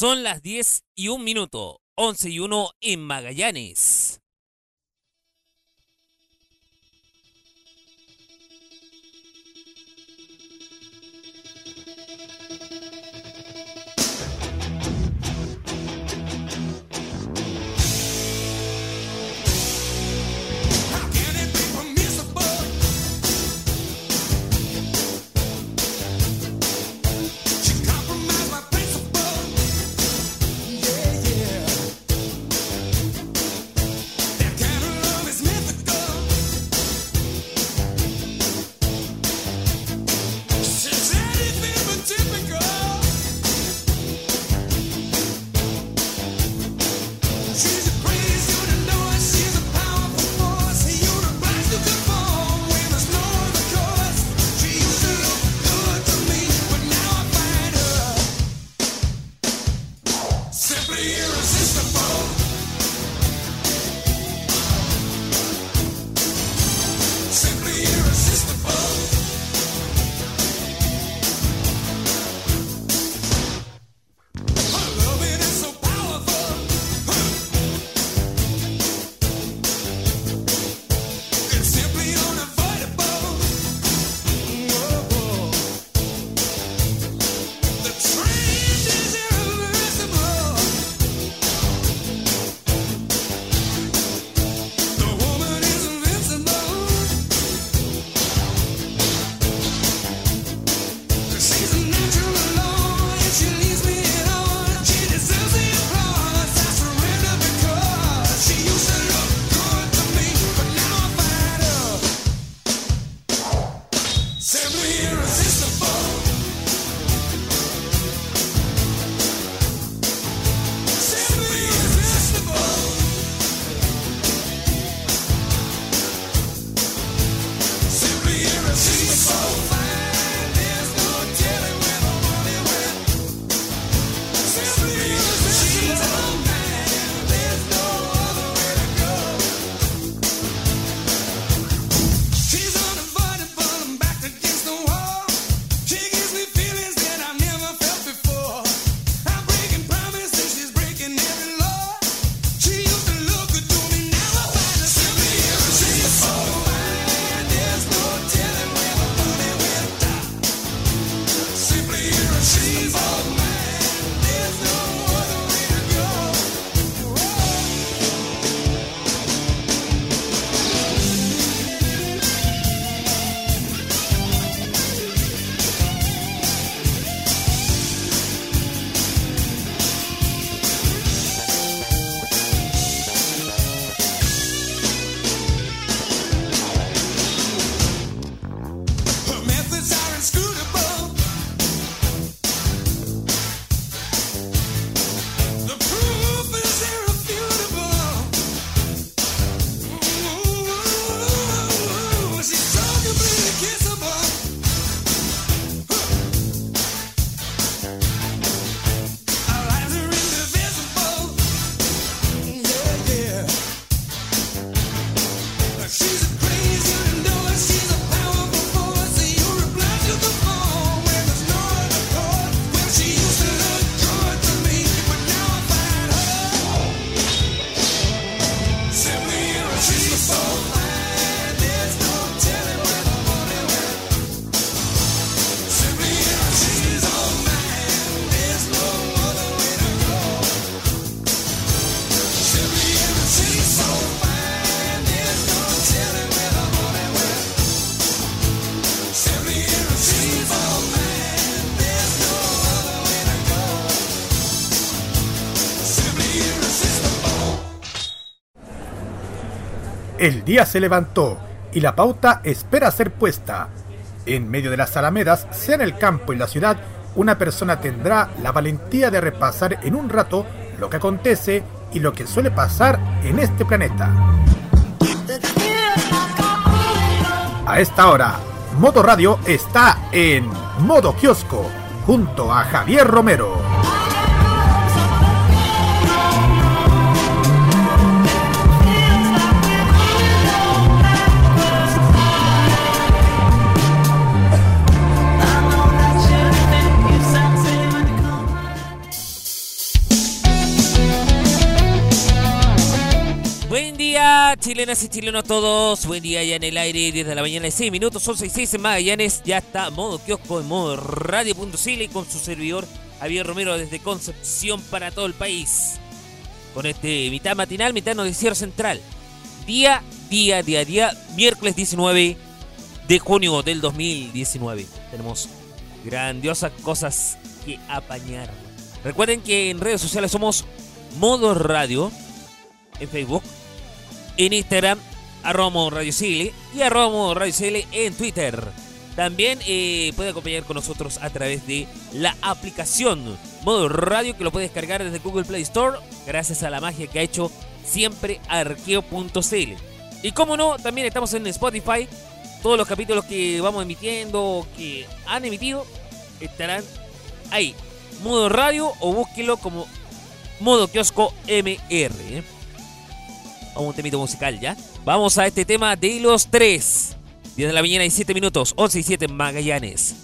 Son las 10 y un minuto, 11 y 1 en Magallanes. El día se levantó y la pauta espera ser puesta. En medio de las alamedas, sea en el campo y la ciudad, una persona tendrá la valentía de repasar en un rato lo que acontece y lo que suele pasar en este planeta. A esta hora, Modo Radio está en modo kiosco junto a Javier Romero. Chilenas y chilenos todos. Buen día ya en el aire desde la mañana de 6 minutos. Son 6 6 en Magallanes. Ya está modo kiosco en modo radio.cl con su servidor Javier Romero desde Concepción para todo el país. Con este mitad matinal, mitad noticiero central. Día, día, día, día, miércoles 19 de junio del 2019. Tenemos grandiosas cosas que apañar. Recuerden que en redes sociales somos Modo Radio en Facebook, en Instagram, arroba Radio Chile y arroba Radio Chile en Twitter. También eh, puede acompañar con nosotros a través de la aplicación Modo Radio que lo puede descargar desde Google Play Store gracias a la magia que ha hecho siempre arqueo.cl. Y como no, también estamos en Spotify. Todos los capítulos que vamos emitiendo, que han emitido, estarán ahí. Modo radio o búsquelo como modo kiosco MR. Vamos a un temito musical ya. Vamos a este tema de los tres. 10 de la mañana y 7 minutos, 11 y 7 Magallanes.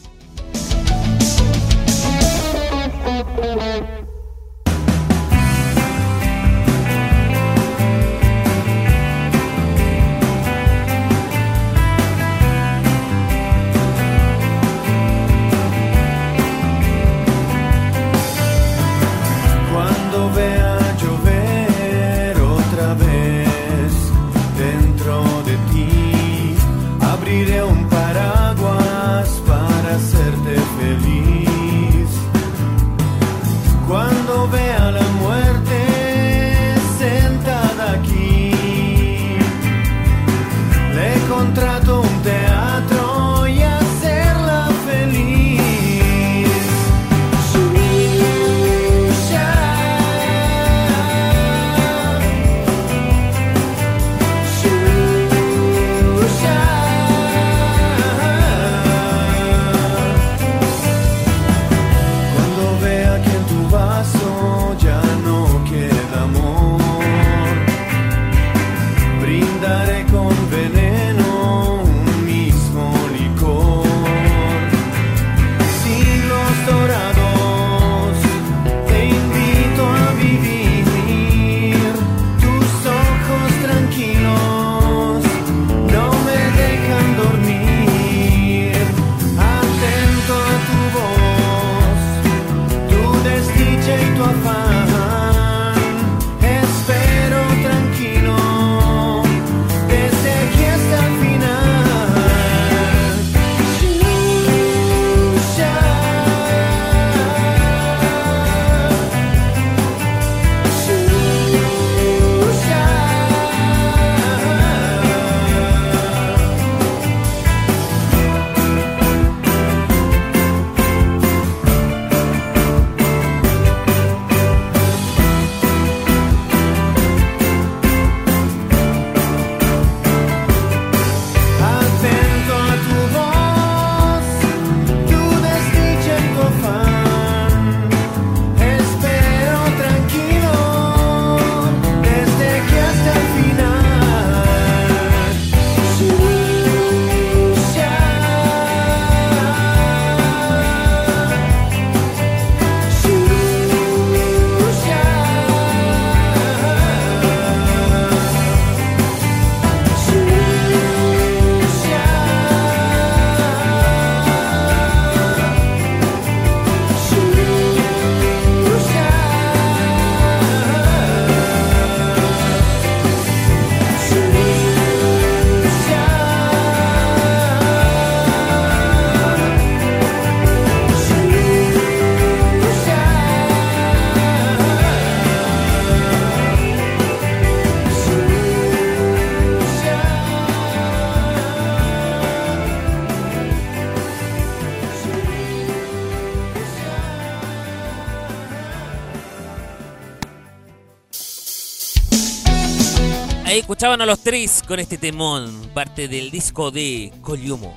Escuchaban a los tres con este temón, parte del disco de Coliumo.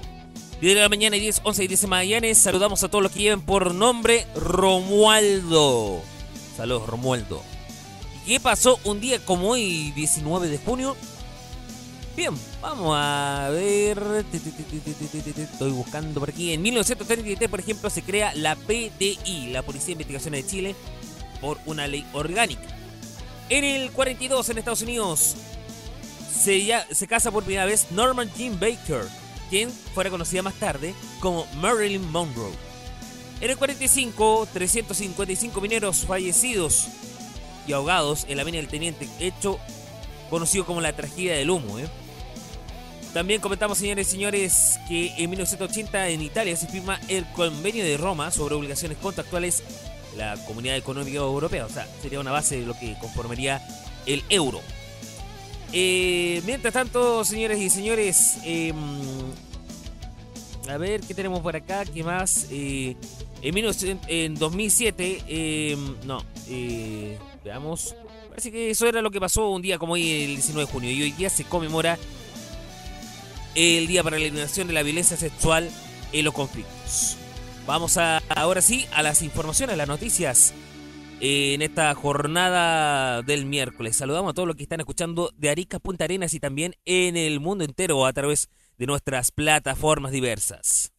10 de la mañana y 10, 11 y 10 en Magallanes. Saludamos a todos los que lleven por nombre Romualdo. Saludos, Romualdo. ¿Y qué pasó un día como hoy, 19 de junio? Bien, vamos a ver. Estoy buscando por aquí. En 1933, por ejemplo, se crea la PDI, la Policía de Investigaciones de Chile, por una ley orgánica. En el 42, en Estados Unidos, se, casa por primera vez Norman Jean Baker, quien fuera conocida más tarde como Marilyn Monroe. En el 45, 355 mineros fallecidos y ahogados en la mina del Teniente, hecho conocido como la tragedia del humo. ¿eh? También comentamos, señores y señores, que en 1980 en Italia se firma el Convenio de Roma sobre obligaciones contractuales la Comunidad Económica Europea. O sea, sería una base de lo que conformaría el euro. Eh, mientras tanto, señores y señores, eh, a ver qué tenemos por acá, qué más. Eh, en, 1900 en 2007, eh, no, eh, veamos. Parece que eso era lo que pasó un día como hoy, el 19 de junio. Y hoy día se conmemora el Día para la Eliminación de la Violencia Sexual en los Conflictos. Vamos a, ahora sí a las informaciones, a las noticias en esta jornada del miércoles. Saludamos a todos los que están escuchando de Arica Punta Arenas y también en el mundo entero a través de nuestras plataformas diversas.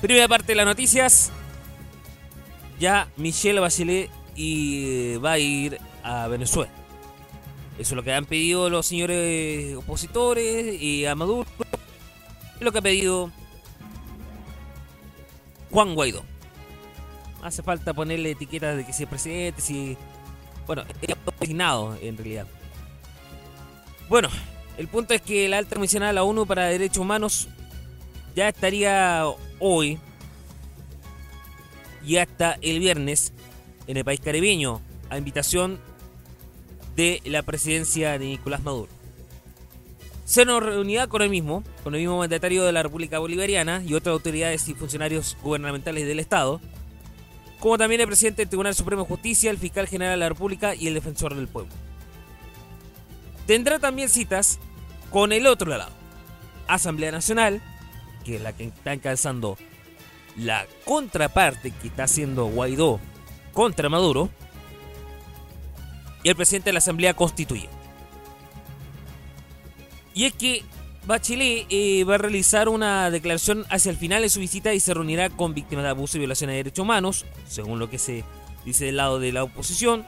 Primera parte de las noticias. Ya Michelle Bachelet y va a ir a Venezuela. Eso es lo que han pedido los señores opositores y a Maduro. Es lo que ha pedido Juan Guaidó. Hace falta ponerle etiquetas de que si es presidente, si. Bueno, es designado en realidad. Bueno, el punto es que la alta comisionada de la ONU para Derechos Humanos ya estaría hoy y hasta el viernes en el país caribeño a invitación de la presidencia de Nicolás Maduro. Se nos reunirá con el mismo, con el mismo mandatario de la República Bolivariana y otras autoridades y funcionarios gubernamentales del Estado, como también el presidente del Tribunal Supremo de Justicia, el fiscal general de la República y el defensor del pueblo. Tendrá también citas con el otro lado, Asamblea Nacional, que es la que está encabezando la contraparte que está haciendo Guaidó contra Maduro, y el presidente de la Asamblea Constituyente. Y es que Bachelet eh, va a realizar una declaración hacia el final de su visita y se reunirá con víctimas de abuso y violación de derechos humanos, según lo que se dice del lado de la oposición.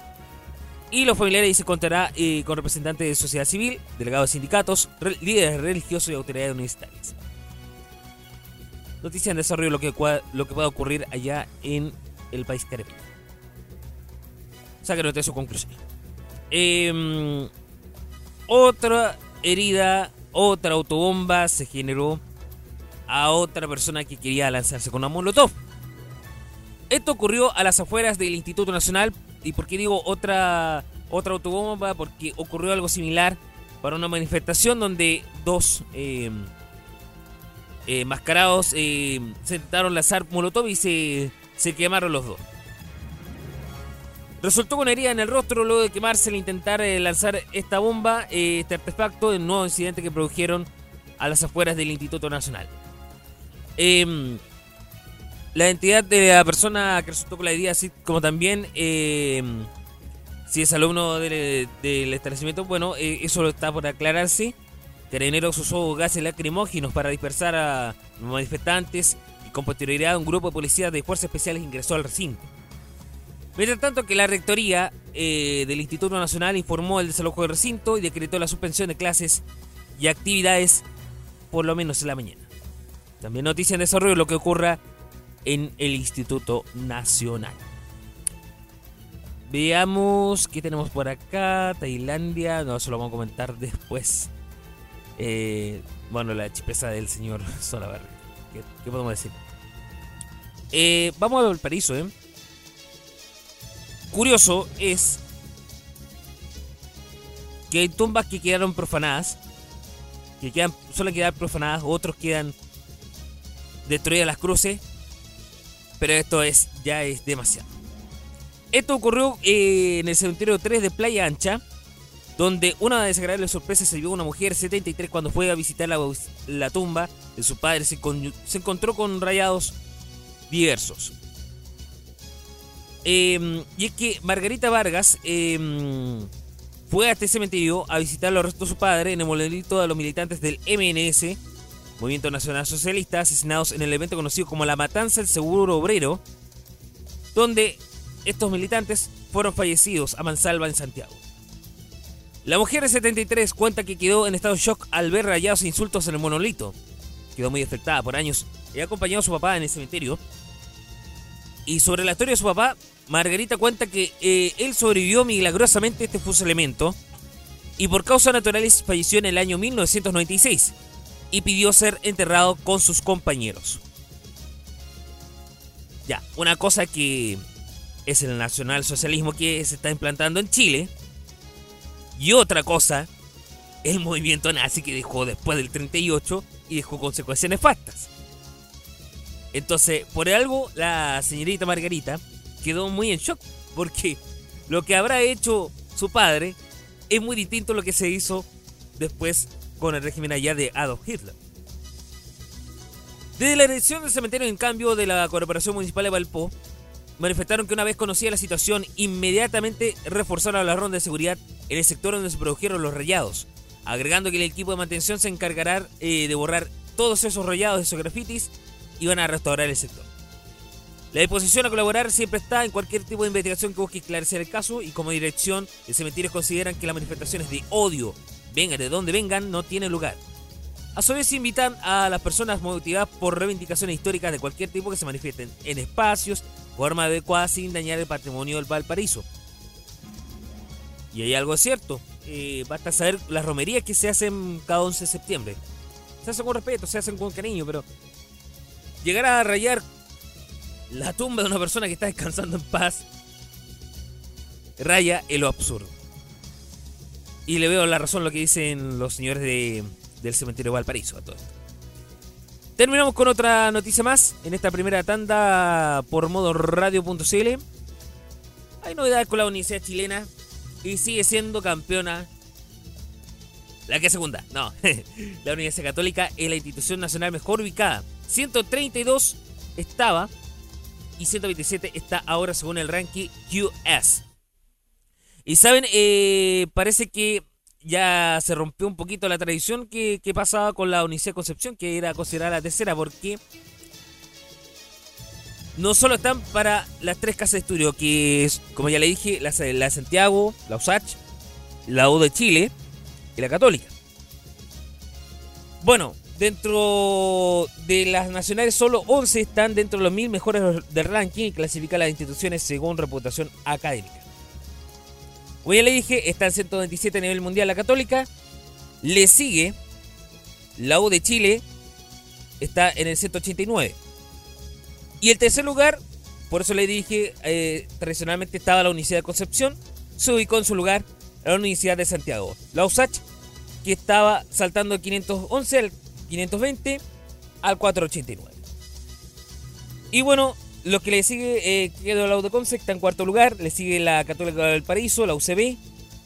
Y los familiares se contará eh, con representantes de sociedad civil, delegados de sindicatos, re- líderes religiosos y autoridades universitarias. Noticia en desarrollo lo que, lo que pueda ocurrir allá en el país caribeño. Saquen de su conclusión. Em, otra herida, otra autobomba se generó a otra persona que quería lanzarse con una molotov. Esto ocurrió a las afueras del Instituto Nacional. ¿Y por qué digo otra, otra autobomba? Porque ocurrió algo similar para una manifestación donde dos em, eh, mascarados eh, se intentaron lanzar molotov y se, se quemaron los dos. Resultó con herida en el rostro luego de quemarse al intentar eh, lanzar esta bomba, eh, este artefacto, del nuevo incidente que produjeron a las afueras del Instituto Nacional. Em, la identidad de la persona que resultó con la herida, así como también em, si es alumno del, establecimiento, bueno, eh, eso está por aclararse. Carabineros usó gases lacrimógenos para dispersar a manifestantes y con posterioridad un grupo de policías de fuerzas especiales ingresó al recinto. Mientras tanto que la rectoría eh, del Instituto Nacional informó el desalojo del recinto y decretó la suspensión de clases y actividades por lo menos en la mañana. También noticia en desarrollo lo que ocurra en el Instituto Nacional. Veamos qué tenemos por acá. Tailandia, no, eso lo vamos a comentar después. Eh, bueno, la chispeza del señor Solabarri. ¿Qué, podemos decir? Eh, vamos a Valparaíso, ¿eh? Curioso es que hay tumbas que quedaron profanadas, que quedan, suelen quedar profanadas, otros quedan destruidas las cruces, pero esto es ya es demasiado. Esto ocurrió eh, en el cementerio 3 de Playa Ancha, donde una desagradable sorpresa se vio una mujer 73 cuando fue a visitar la, tumba de su padre, se encontró con rayados diversos. Eh, y es que Margarita Vargas eh, fue a este cementerio a visitar los restos de su padre en el monolito de los militantes del MNS, Movimiento Nacional Socialista, asesinados en el evento conocido como la Matanza del Seguro Obrero, donde estos militantes fueron fallecidos a mansalva en Santiago. La mujer de 73 cuenta que quedó en estado de shock al ver rayados e insultos en el monolito. Quedó muy afectada por años. y acompañado a su papá en el cementerio. Y sobre la historia de su papá, Margarita cuenta que eh, él sobrevivió milagrosamente este fusilamiento y por causas naturales falleció en el año 1996 y pidió ser enterrado con sus compañeros. Ya, una cosa que es el nacionalsocialismo que se está implantando en Chile. Y otra cosa, el movimiento nazi que dejó después del 38 y dejó consecuencias nefastas. Entonces, por algo, la señorita Margarita quedó muy en shock, porque lo que habrá hecho su padre es muy distinto a lo que se hizo después con el régimen allá de Adolf Hitler. Desde la dirección del cementerio, en cambio, de la Corporación Municipal de Valpó, manifestaron que una vez conocida la situación, inmediatamente reforzaron la ronda de seguridad en el sector donde se produjeron los rayados, agregando que el equipo de mantención se encargará eh, de borrar todos esos rayados, esos grafitis, y van a restaurar el sector. La disposición a colaborar siempre está en cualquier tipo de investigación que busque esclarecer el caso y como dirección de cementerios consideran que las manifestaciones de odio, vengan de donde vengan, no tienen lugar. A su vez invitan a las personas motivadas por reivindicaciones históricas de cualquier tipo que se manifiesten en espacios, forma adecuada sin dañar el patrimonio del Valparaíso. Y hay algo cierto, eh, basta saber las romerías que se hacen cada 11 de septiembre. Se hacen con respeto, se hacen con cariño, pero llegar a rayar la tumba de una persona que está descansando en paz raya en lo absurdo. Y le veo la razón lo que dicen los señores de, del cementerio Valparaíso a todo esto. Terminamos con otra noticia más en esta primera tanda por modo radio.cl. Hay novedades con la Universidad Chilena y sigue siendo campeona. La que segunda, no. la Universidad Católica es la institución nacional mejor ubicada. 132 estaba y 127 está ahora según el ranking QS. Y saben, eh, parece que ya se rompió un poquito la tradición que, pasaba con la Universidad de Concepción, que era considerada la tercera, porque no solo están para las tres casas de estudio, que es, como ya le dije, la, de Santiago, la USACH, la U de Chile y la Católica. Bueno, Dentro de las nacionales, solo 11 están dentro de los mil mejores del ranking y clasifica las instituciones según reputación académica. Como ya le dije, está en 127 a nivel mundial la Católica. Le sigue la U de Chile, está en el 189. Y el tercer lugar, por eso le dije, eh, tradicionalmente estaba la Universidad de Concepción, se ubicó en su lugar la Universidad de Santiago. La USACH, que estaba saltando de 511 al 520 al 489. Y bueno, lo que le sigue, eh, quedó la está en cuarto lugar. Le sigue la Católica del Paraíso, la UCB,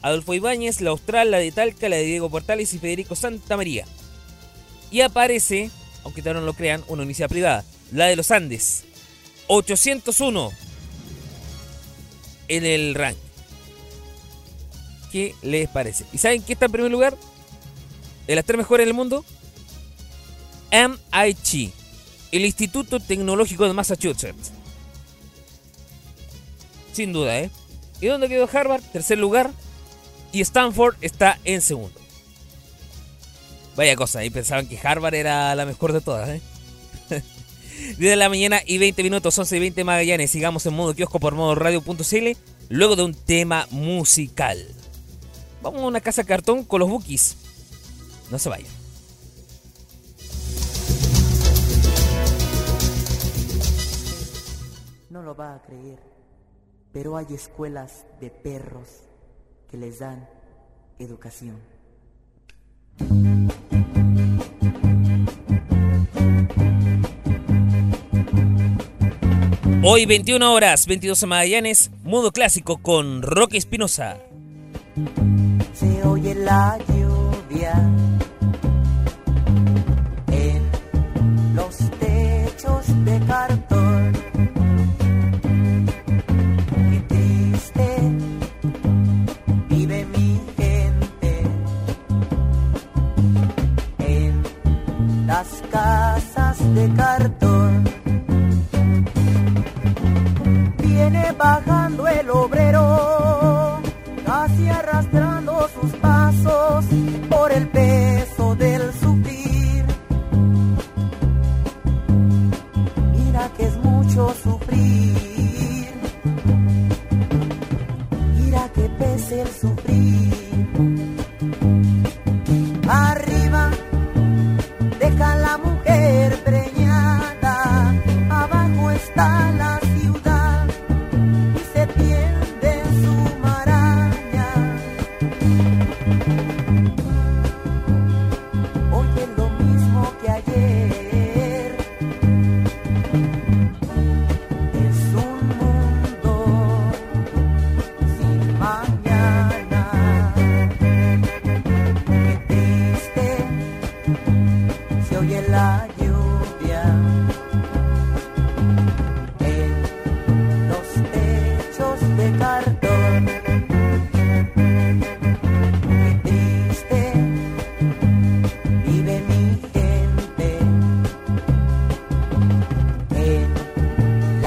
Adolfo Ibáñez, la Austral, la de Talca, la de Diego Portales y Federico Santa María. Y aparece, aunque todavía no lo crean, una universidad privada, la de los Andes, 801 en el ranking. ¿Qué les parece? ¿Y saben qué está en primer lugar? De las tres mejores del mundo, MIT, el Instituto Tecnológico de Massachusetts. Sin duda, ¿eh? ¿Y dónde quedó Harvard? Tercer lugar. Y Stanford está en segundo. Vaya cosa, y pensaban que Harvard era la mejor de todas, ¿eh? 10 de la mañana y 20 minutos, 11 y 20 Magallanes. Sigamos en modo kiosco por modo radio.cl. Luego de un tema musical. Vamos a una casa cartón con los bookies. No se vayan. No lo va a creer, pero hay escuelas de perros que les dan educación. Hoy 21 horas, 22 Magallanes, modo clásico con Roque Espinosa. Se oye la lluvia de cartón. Viene bajando el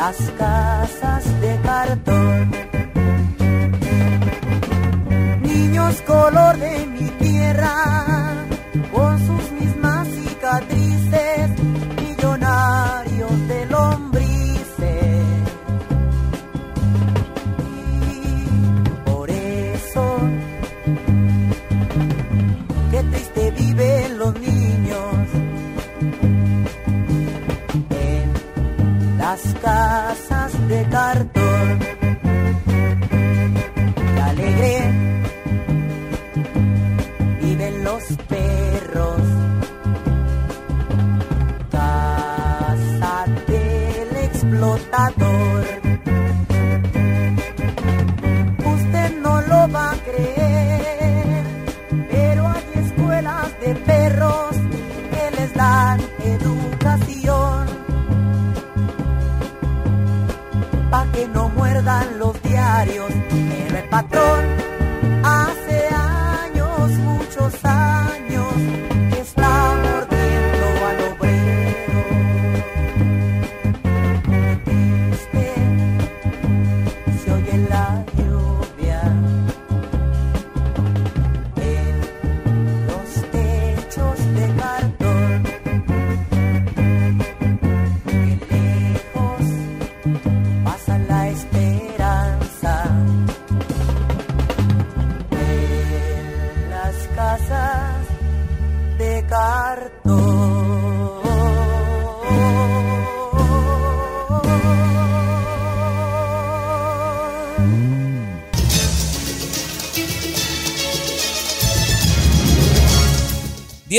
las casas de cartón. Niños color de mi tierra,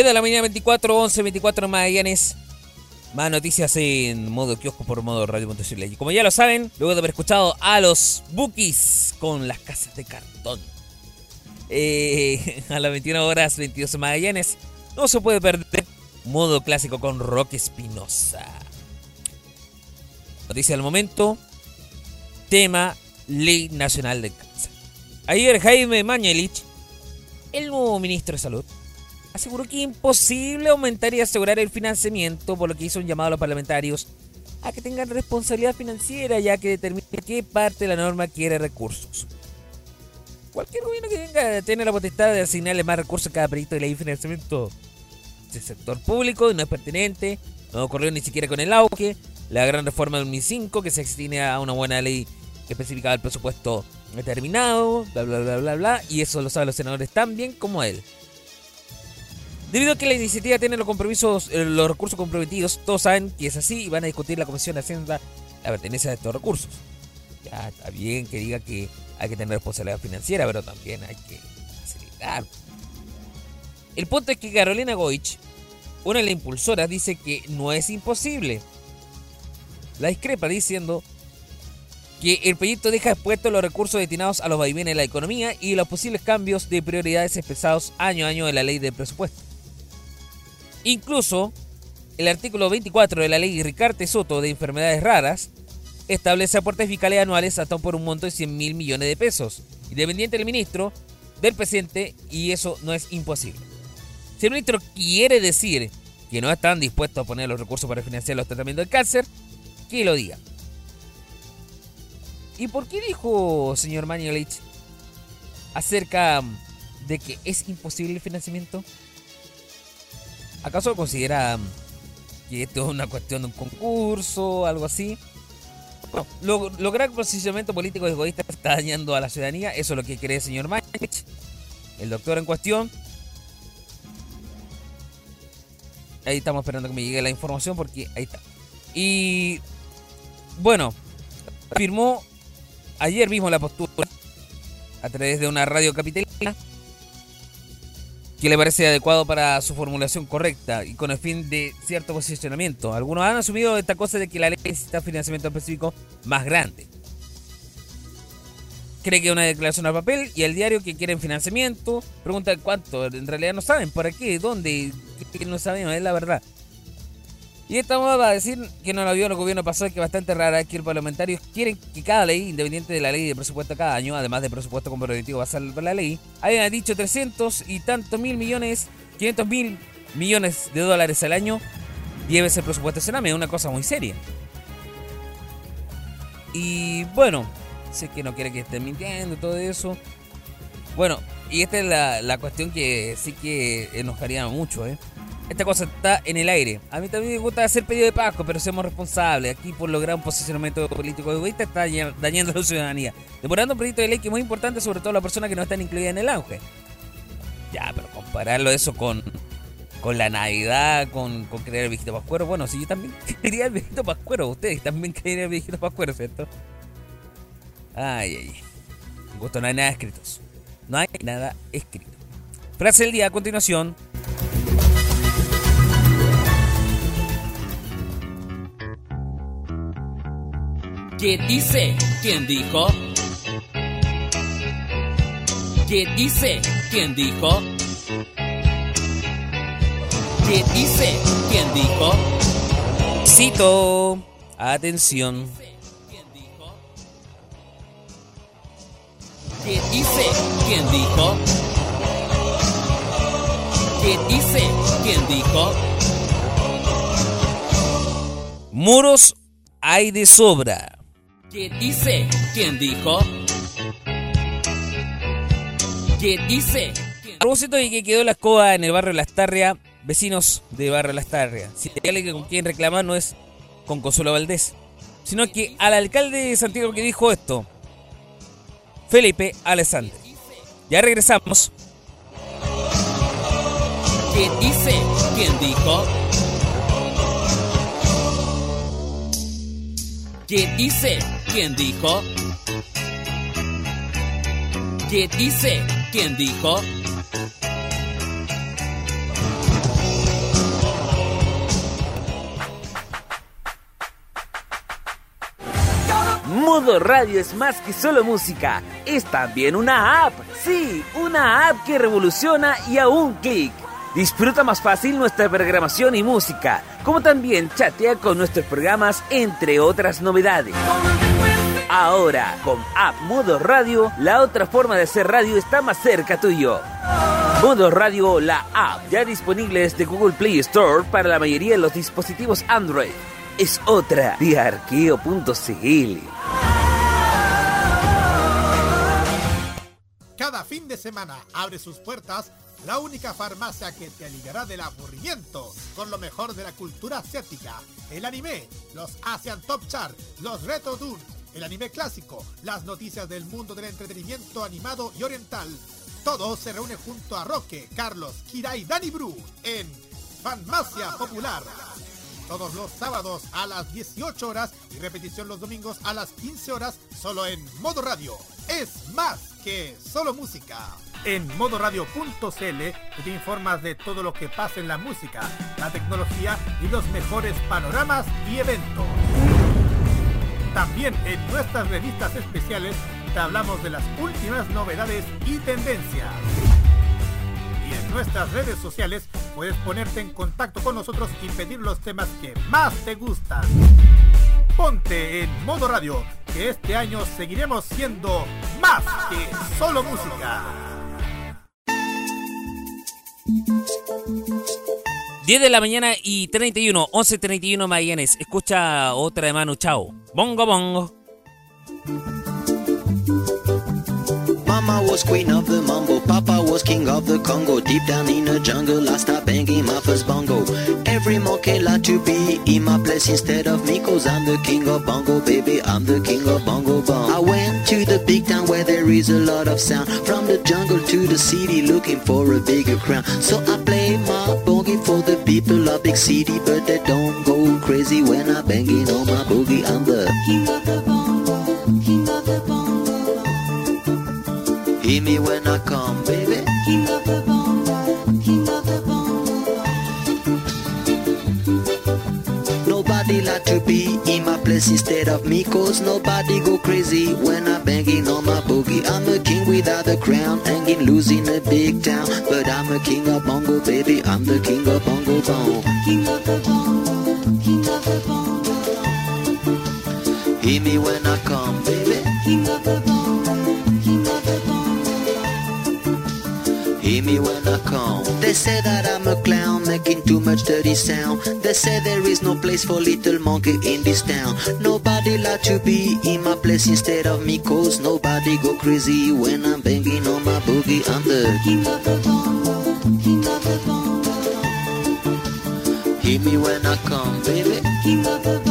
10 de la mañana, 24, 11, 24 en Magallanes. Más noticias en modo kiosco por modo radio.cl. Y como ya lo saben, luego de haber escuchado a los Bookies con las casas de cartón. Eh, a las 21 horas 22 en Magallanes. No se puede perder modo clásico con Rock Espinosa. Noticia del momento. Tema Ley Nacional de Cáncer. Ayer Jaime Mañelich, el nuevo ministro de Salud, aseguró que imposible aumentar y asegurar el financiamiento, por lo que hizo un llamado a los parlamentarios a que tengan responsabilidad financiera, ya que determine qué parte de la norma quiere recursos. Cualquier gobierno que venga tiene la potestad de asignarle más recursos a cada proyecto de ley de financiamiento del sector público y no es pertinente. No ocurrió ni siquiera con el auge, la gran reforma del 2005 que se extiende a una buena ley que especificaba el presupuesto determinado, bla bla bla bla bla, y eso lo saben los senadores tan bien como él. Debido a que la iniciativa tiene los compromisos, eh, los recursos comprometidos, todos saben que es así y van a discutir la Comisión de Hacienda la pertenencia de estos recursos. Ya está bien que diga que hay que tener responsabilidad financiera, pero también hay que acelerar. El punto es que Carolina Goich, una de las impulsoras, dice que no es imposible. La discrepa diciendo que el proyecto deja expuestos los recursos destinados a los vaivenes de la economía y los posibles cambios de prioridades expresados año a año en la ley de presupuesto. Incluso, el artículo 24 de la ley Ricarte Soto de enfermedades raras establece aportes fiscales anuales hasta por un monto de 100 mil millones de pesos, independiente del ministro, del presidente, y eso no es imposible. Si el ministro quiere decir que no están dispuestos a poner los recursos para financiar los tratamientos del cáncer, que lo diga. ¿Y por qué dijo señor Manuelich acerca de que es imposible el financiamiento? ¿Acaso considera que esto es una cuestión de un concurso, algo así? lograr posicionamiento político egoísta está dañando a la ciudadanía. Eso es lo que cree el señor Mañich, el doctor en cuestión. Ahí estamos esperando que me llegue la información porque ahí está. Y bueno, afirmó ayer mismo la postura a través de una radio capitalina que le parece adecuado para su formulación correcta y con el fin de cierto posicionamiento. Algunos han asumido esta cosa de que la ley necesita financiamiento específico más grande. Cree que una declaración al papel y el diario que quieren financiamiento. Pregunta cuánto. En realidad no saben para qué, dónde. No sabemos, es la verdad. Y esta moda va a decir que no la vio en el gobierno pasado, que es bastante rara, que los parlamentarios quieren que cada ley, independiente de la ley de presupuesto cada año, además de presupuesto comprometido basado en la ley, hayan dicho 300 y tantos mil millones, 500 mil millones de dólares al año, lleve ese presupuesto Sename, es una cosa muy seria. Y bueno, sé que no quiere que estén mintiendo todo eso. Bueno, y esta es la, la cuestión que sí que enojaría mucho, ¿eh? Esta cosa está en el aire. A mí también me gusta hacer pedido de Pascua, pero seamos responsables. Aquí por lograr un posicionamiento político egoísta está dañando a la ciudadanía. Demorando un proyecto de ley que es muy importante, sobre todo a las personas que no están incluidas en el auge. Ya, pero compararlo eso con, con la Navidad, con, con creer el viejito pascuero. Bueno, si yo también quería el viejito pascuero, ustedes también querían el viejito pascuero, ¿cierto? Ay, ay. Gusto, no hay nada escrito. No hay nada escrito. Frase del día a continuación. ¿Qué dice? ¿Quién dijo? ¿Qué dice? ¿Quién dijo? ¿Qué dice? ¿Quién dijo? Cito. Atención. ¿Qué dice? ¿Quién dijo? ¿Qué dice? ¿Quién dijo? Muros hay de sobra. ¿Qué dice? ¿Quién dijo? ¿Qué dice? Propósito de que quedó la escoba en el barrio Las Lastarria, vecinos de barrio Las Lastarria, si hay alguien con quien reclamar no es con Consuelo Valdés, sino que al alcalde de Santiago que dijo esto, Felipe Alessandro. Ya regresamos. ¿Qué dice? ¿Quién dijo? ¿Qué dice? ¿Quién dijo? ¿Qué dice? ¿Quién dijo? Modo Radio es más que solo música, es también una app. Sí, una app que revoluciona y a un clic. Disfruta más fácil nuestra programación y música, como también chatea con nuestros programas, entre otras novedades. Ahora, con App Modo Radio, la otra forma de hacer radio está más cerca tuyo. Modo Radio, la app, ya disponible desde Google Play Store para la mayoría de los dispositivos Android. Es otra de arqueo.cl. Cada fin de semana abre sus puertas la única farmacia que te aliviará del aburrimiento con lo mejor de la cultura asiática, el anime, los Asian Top Chart, los Reto Dune, el anime clásico, las noticias del mundo del entretenimiento animado y oriental. Todo se reúne junto a Roque, Carlos, Kira y Dani Bru en Farmacia Popular. Todos los sábados a las 18 horas y repetición los domingos a las 15 horas solo en Modo Radio. Es más que solo música. En modoradio.cl te informas de todo lo que pasa en la música, la tecnología y los mejores panoramas y eventos. También en nuestras revistas especiales te hablamos de las últimas novedades y tendencias. Y en nuestras redes sociales puedes ponerte en contacto con nosotros y pedir los temas que más te gustan. Ponte en modo radio, que este año seguiremos siendo más que solo música. 10 de la mañana y 31, 11.31 Magallanes. Escucha otra de Manu Chao. Bongo, bongo. Mama was queen of the mambo, Papa was king of the Congo. Deep down in the jungle, I start banging my first bongo. Every monkey like to be in my place instead of me, cause I'm the king of bongo, baby. I'm the king of bongo bong. I went to the big town where there is a lot of sound. From the jungle to the city, looking for a bigger crown. So I play my boogie for the people of big city, but they don't go crazy when I'm banging on my boogie. I'm the King of the bongo, king of the bongo, hear me when I come, baby. king of the bongo, Nobody like to be in my place instead of me Cause nobody go crazy when I'm banging on my boogie. I'm a king without a crown, hanging loose in a big town. But I'm a king of bongo, baby, I'm the king of bongo bong King of the bongo, king of the bongo, Hear me when I come, baby. King of the bongo, king of the bongo. Hear me when They say that I'm a clown making too much dirty sound. They say there is no place for little monkey in this town. Nobody like to be in my place instead of me Cause nobody go crazy when I'm banging on my boogie. I'm the King of the bongo, king of the bongo, Hear me when I come, baby. King of the bongo,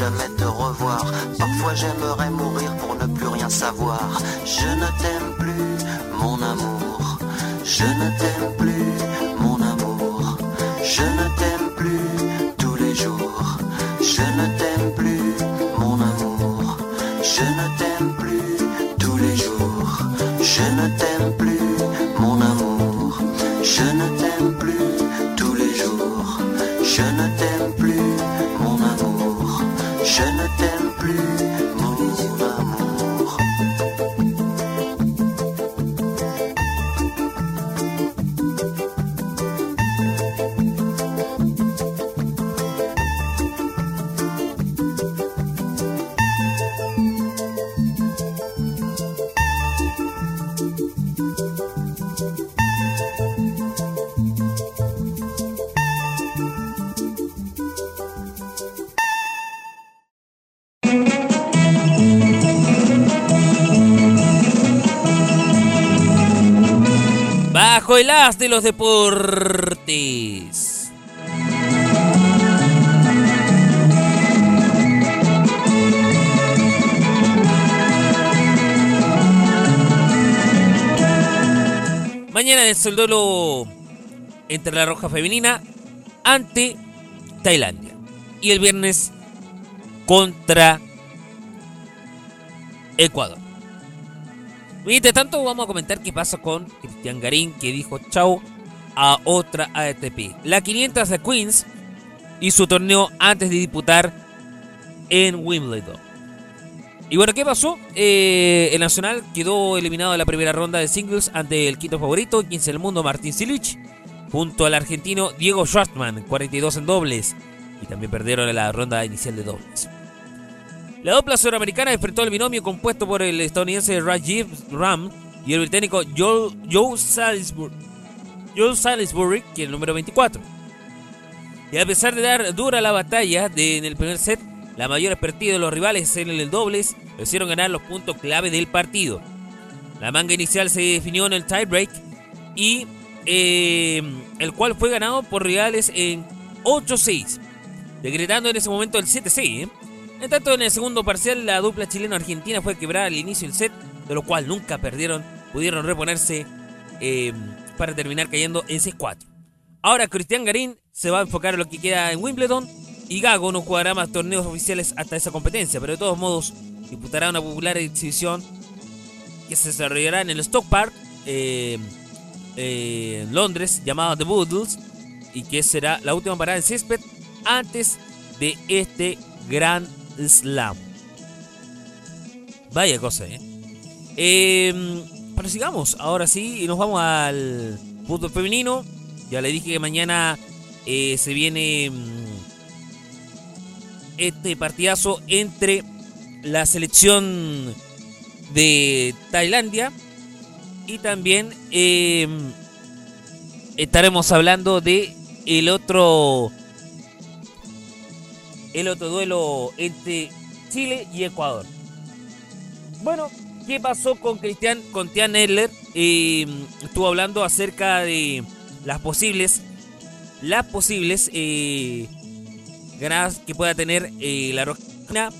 Jamais te revoir. Parfois j'aimerais mourir pour ne plus rien savoir. Je ne t'aime plus, mon amour. Je ne t'aime plus, mon amour. Je ne t'aime plus tous les jours. Je ne t'aime plus, mon amour. Je ne t'aime plus tous les jours. Je ne t'aime plus, mon amour. Je ne t'aime plus tous les jours. Je ne el de los deportes. Mañana es el duelo entre la Roja Femenina ante Tailandia. Y el viernes contra Ecuador. Mientras tanto, vamos a comentar qué pasa con Cristian Garín, que dijo chau a otra ATP. La 500 de Queens y su torneo antes de disputar en Wimbledon. Y bueno, ¿qué pasó? Eh, el Nacional quedó eliminado en la primera ronda de singles ante el quinto favorito, 15 del mundo, Martín Silich, junto al argentino Diego Schwartzman, 42 en dobles. Y también perdieron la ronda inicial de dobles. La dupla suramericana enfrentó al binomio compuesto por el estadounidense Rajiv Ram y el británico Joe, Joe, Salisbury, Joe Salisbury, que es el número 24. Y a pesar de dar dura la batalla en el primer set, la mayor expertise de los rivales en el dobles lo hicieron ganar los puntos clave del partido. La manga inicial se definió en el tiebreak y eh, el cual fue ganado por rivales en 8-6, decretando en ese momento el 7-6. ¿eh? En tanto, en el segundo parcial, la dupla chileno-argentina fue quebrada al inicio del set, de lo cual nunca perdieron, pudieron reponerse eh, para terminar cayendo en 6-4. Ahora Cristian Garín se va a enfocar en lo que queda en Wimbledon y Gago no jugará más torneos oficiales hasta esa competencia, pero de todos modos disputará una popular exhibición que se desarrollará en el Stock Park eh, en Londres llamada The Boodles y que será la última parada en césped antes de este Grand Slam. Vaya cosa, ¿eh? Pero sigamos, ahora sí, y nos vamos al fútbol femenino. Ya le dije que mañana eh, se viene mm, este partidazo entre la selección de Tailandia y también eh, estaremos hablando de el otro el otro duelo entre Chile y Ecuador. Bueno, ¿qué pasó con Cristian, con Tian Edler? Eh, estuvo hablando acerca de las posibles, las posibles eh, ganadas que pueda tener eh, la Rojana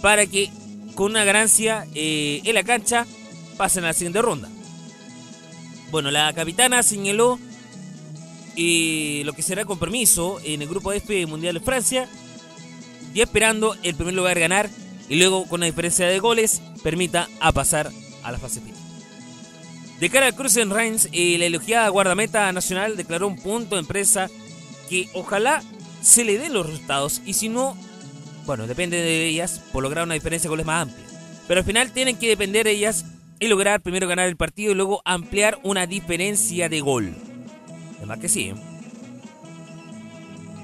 para que con una ganancia eh, en la cancha pasen a la siguiente ronda. Bueno, la capitana señaló eh, lo que será compromiso en el grupo F Mundial de Francia y esperando el primer lugar ganar y luego con una diferencia de goles permita a pasar a la fase final. De cara al cruce en Reims, eh, la elogiada guardameta nacional declaró un punto de empresa que ojalá se le den los resultados y si no, bueno, depende de ellas por lograr una diferencia de goles más amplia. Pero al final tienen que depender de ellas y lograr primero ganar el partido y luego ampliar una diferencia de gol. Además que sí. ¿eh?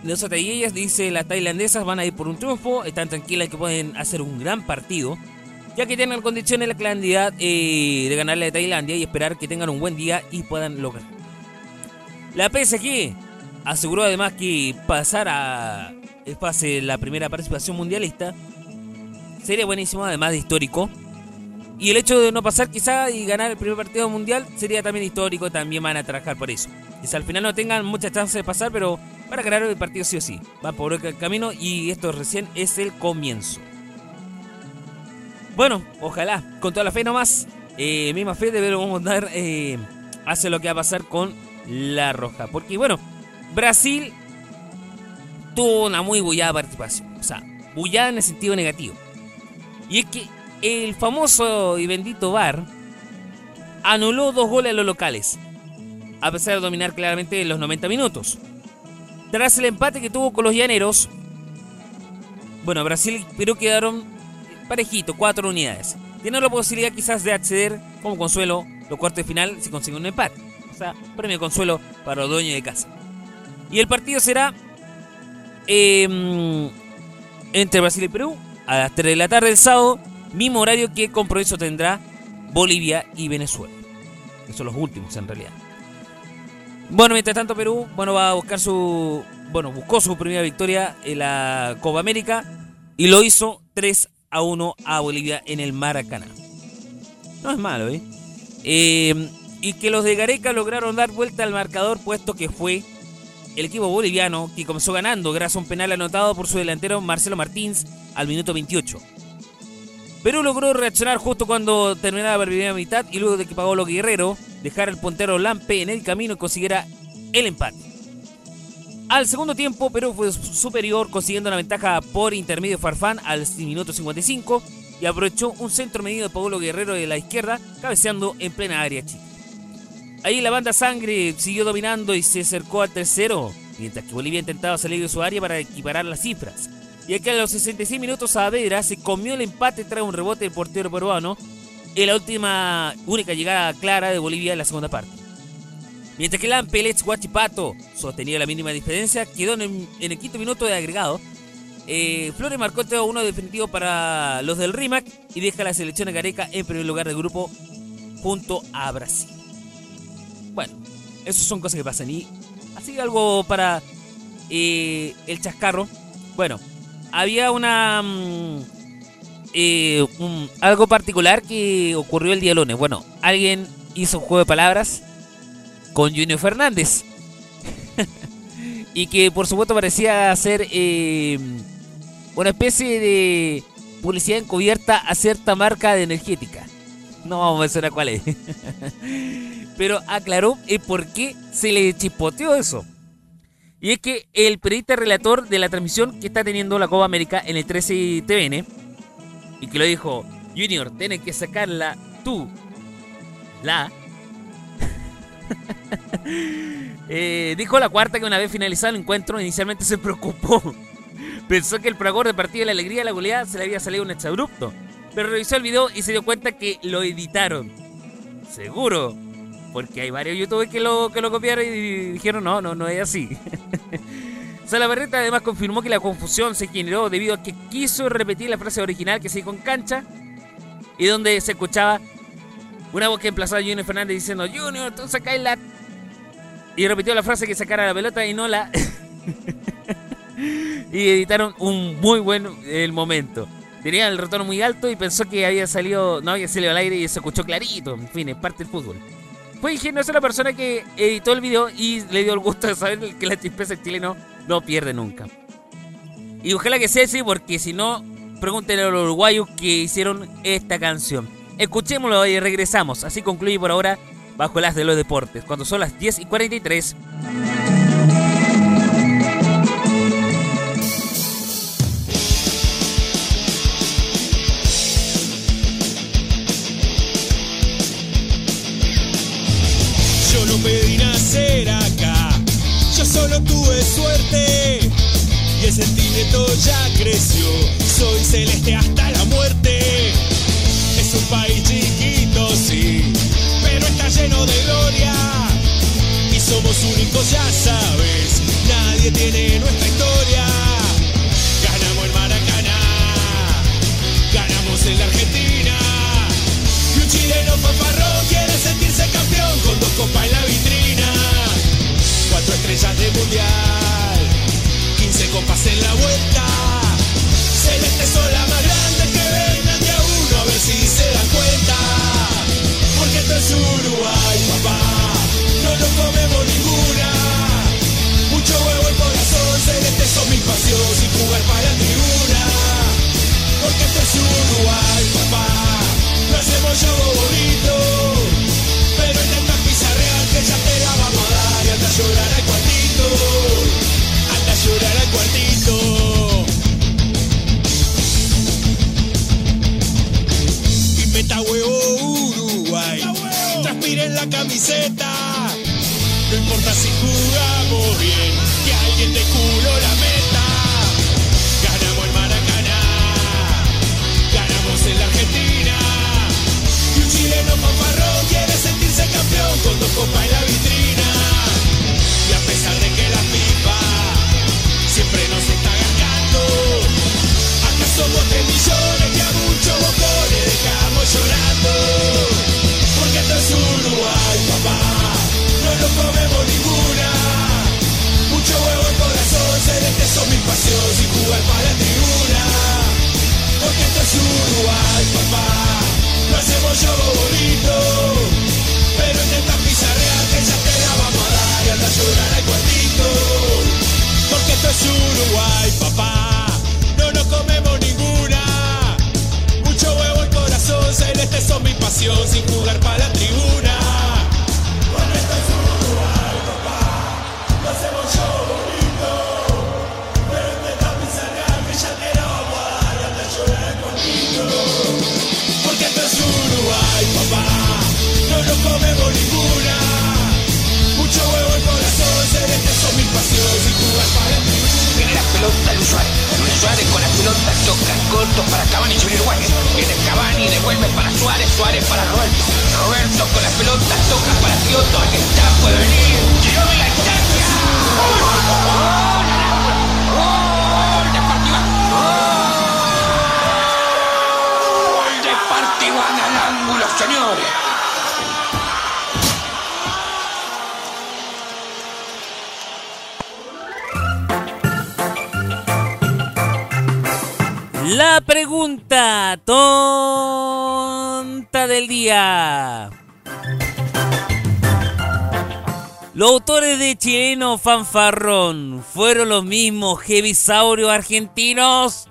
Los ellas dice las tailandesas van a ir por un triunfo, están tranquilas que pueden hacer un gran partido, ya que tienen condiciones la clandidad eh, de ganarle a Tailandia y esperar que tengan un buen día y puedan lograr. La PSG aseguró además que pasar a la primera participación mundialista sería buenísimo, además de histórico. Y el hecho de no pasar quizá y ganar el primer partido mundial sería también histórico, también van a trabajar por eso. Quizá al final no tengan mucha chance de pasar, pero para ganar el partido sí o sí. Va por el camino y esto recién es el comienzo. Bueno, ojalá, con toda la fe nomás, eh, misma fe debemos dar eh, hacia lo que va a pasar con la roja. Porque bueno, Brasil tuvo una muy bullada participación. O sea, bullada en el sentido negativo. Y es que el famoso y bendito VAR anuló dos goles a los locales, a pesar de dominar claramente los 90 minutos. Tras el empate que tuvo con los llaneros, bueno, Brasil y Perú quedaron parejitos, cuatro unidades. Tienen la posibilidad quizás de acceder como consuelo los cuartos de final si consiguen un empate. O sea, premio consuelo para los dueños de casa. Y el partido será eh, entre Brasil y Perú a las 3 de la tarde del sábado, mismo horario que compromiso tendrá Bolivia y Venezuela. Que son los últimos en realidad. Bueno, mientras tanto Perú, bueno, va a buscar su, bueno, buscó su primera victoria en la Copa América y lo hizo 3 a 1 a Bolivia en el Maracaná. No es malo, ¿eh? Eh, y que los de Gareca lograron dar vuelta al marcador puesto que fue el equipo boliviano que comenzó ganando gracias a un penal anotado por su delantero Marcelo Martins al minuto 28. Perú logró reaccionar justo cuando terminaba la primera mitad y luego de que Paolo Guerrero dejara el puntero Lampe en el camino y consiguiera el empate. Al segundo tiempo, Perú fue superior, consiguiendo la ventaja por intermedio Farfán al minuto 55 y aprovechó un centro medido de Pablo Guerrero de la izquierda, cabeceando en plena área chica. Ahí la banda Sangre siguió dominando y se acercó al tercero, mientras que Bolivia intentaba salir de su área para equiparar las cifras. Y aquí a los 66 minutos Saavedra se comió el empate tras un rebote del portero peruano en la última única llegada clara de Bolivia en la segunda parte. Mientras que Lan Pérez Guachipato sostenía la mínima diferencia, quedó en el, quinto minuto de agregado. Eh, Flores marcó el 1 definitivo para los del RIMAC y deja a la selección de Gareca en primer lugar del grupo junto a Brasil. Bueno, esas son cosas que pasan. Y así algo para eh, el chascarro. Bueno, había una... mm, eh, algo particular que ocurrió el día lunes. Bueno, alguien hizo un juego de palabras con Junior Fernández. y que por supuesto parecía ser eh, una especie de publicidad encubierta a cierta marca de energética. No vamos a mencionar cuál es. Pero aclaró el por qué se le chispoteó eso. Y es que el periodista relator de la transmisión que está teniendo la Copa América en el 13 TVN y que lo dijo, Junior, tienes que sacarla tú, la. Eh, dijo la cuarta que una vez finalizado el encuentro inicialmente se preocupó. Pensó que el fragor de partido de la alegría de la goleada se le había salido un exabrupto. Pero revisó el video y se dio cuenta que lo editaron. Seguro. Porque hay varios youtubers que lo, que lo copiaron y dijeron, no, no, no es así. Salabarreta además confirmó que la confusión se generó debido a que quiso repetir la frase original que se dijo en cancha y donde se escuchaba una voz que emplazaba a Junior Fernández diciendo Junior, tú sacáis la... Y repitió la frase que sacara la pelota y no la... y editaron un muy buen el momento. Tenía el retorno muy alto y pensó que había salido, no había salido al aire y se escuchó clarito. En fin, es parte del fútbol. Fue ingeniosa la persona que editó el video y le dio el gusto de saber que la chispeza del chileno no pierde nunca. Y ojalá que sea así, porque si no, pregúntenle a los uruguayos que hicieron esta canción. Escuchémoslo y regresamos. Así concluye por ahora Bajo el As de los Deportes, cuando son las 10 y 43. Sentimiento ya creció. Soy celeste hasta la muerte. Es un país chiquito, sí, pero está lleno de gloria y somos únicos, ya sabes. Nadie tiene nuestra historia. Ganamos el Maracaná, ganamos en la Argentina. Y un chileno fanfarrón quiere sentirse campeón con dos copas en la vitrina. Cuatro estrellas de mundial, 15 copas en la vuelta. Celestes son las más grandes que vengan de a uno a ver si se dan cuenta. Porque esto es Uruguay, papá, no nos comemos ninguna. Mucho huevo y corazón, celestes son mi pasión sin jugar para la tribuna. Porque esto es Uruguay, papá. Lo hacemos yo bonito. Pero intenta pizarrear que ya te la vamos a dar. Y anda a llorar al cuartito. Cuartito. Huevo Uruguay. Transpira en la camiseta. No importa si jugamos bien, que alguien te culo la meta. Ganamos el Maracaná, ganamos en la Argentina. Y un chileno fanfarrón quiere sentirse campeón con dos copas en la vitrina. Uruguay, papá, no nos comemos ninguna. Mucho huevo y corazón, celeste son mi pasión sin corto para Cavani y Uruguay. Viene Cavani, devuelve para Suárez, Suárez para Roberto. Roberto con la pelota toca para Kioto. Aquí está, puede venir. Pregunta tonta del día. Los autores de Chileno Fanfarrón fueron los mismos Heavisaurios argentinos.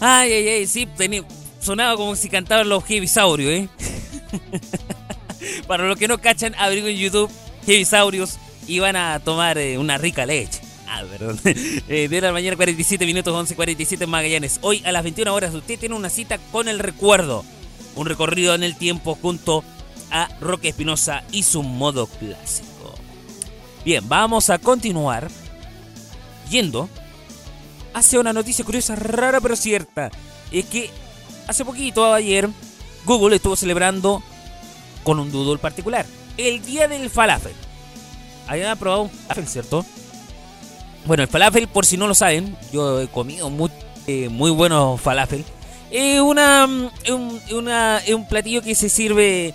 Ay, ay, ay, sí, tenía- sonaba como si cantaban los Heavisaurios, ¿eh? Para los que no cachan, abrigo en YouTube, Heavisaurios y van a tomar eh, una rica leche. Ah, perdón. Eh, de la mañana, 47 minutos, 11.47 en Magallanes. Hoy a las 21 horas usted tiene una cita con el recuerdo. Un recorrido en el tiempo junto a Roque Espinosa y su modo clásico. Bien, vamos a continuar yendo hacia una noticia curiosa, rara pero cierta. Es que hace poquito, ayer, Google estuvo celebrando con un doodle particular. El día del falafel. Habían probado un falafel, ¿cierto? Bueno, el falafel, por si no lo saben, yo he comido muy, eh, muy buenos falafel. Es una, mm, un, una- un platillo que se sirve.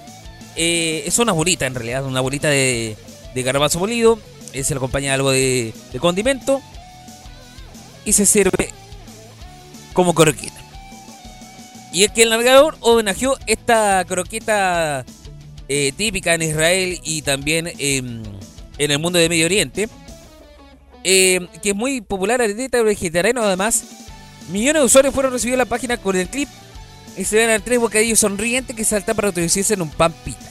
eh, es una bolita en realidad, una bolita de, de garbanzo molido. eh, se le acompaña algo de, de condimento. Y se sirve como croqueta. Y es que el navegador homenajeó esta croqueta eh, típica en Israel y también en el mundo de Medio Oriente, em, que es muy popular a dieta vegetariano además. Millones de usuarios fueron recibidos en la página con el clip y se ven a tres bocadillos sonrientes que saltan para introducirse en un pan pita.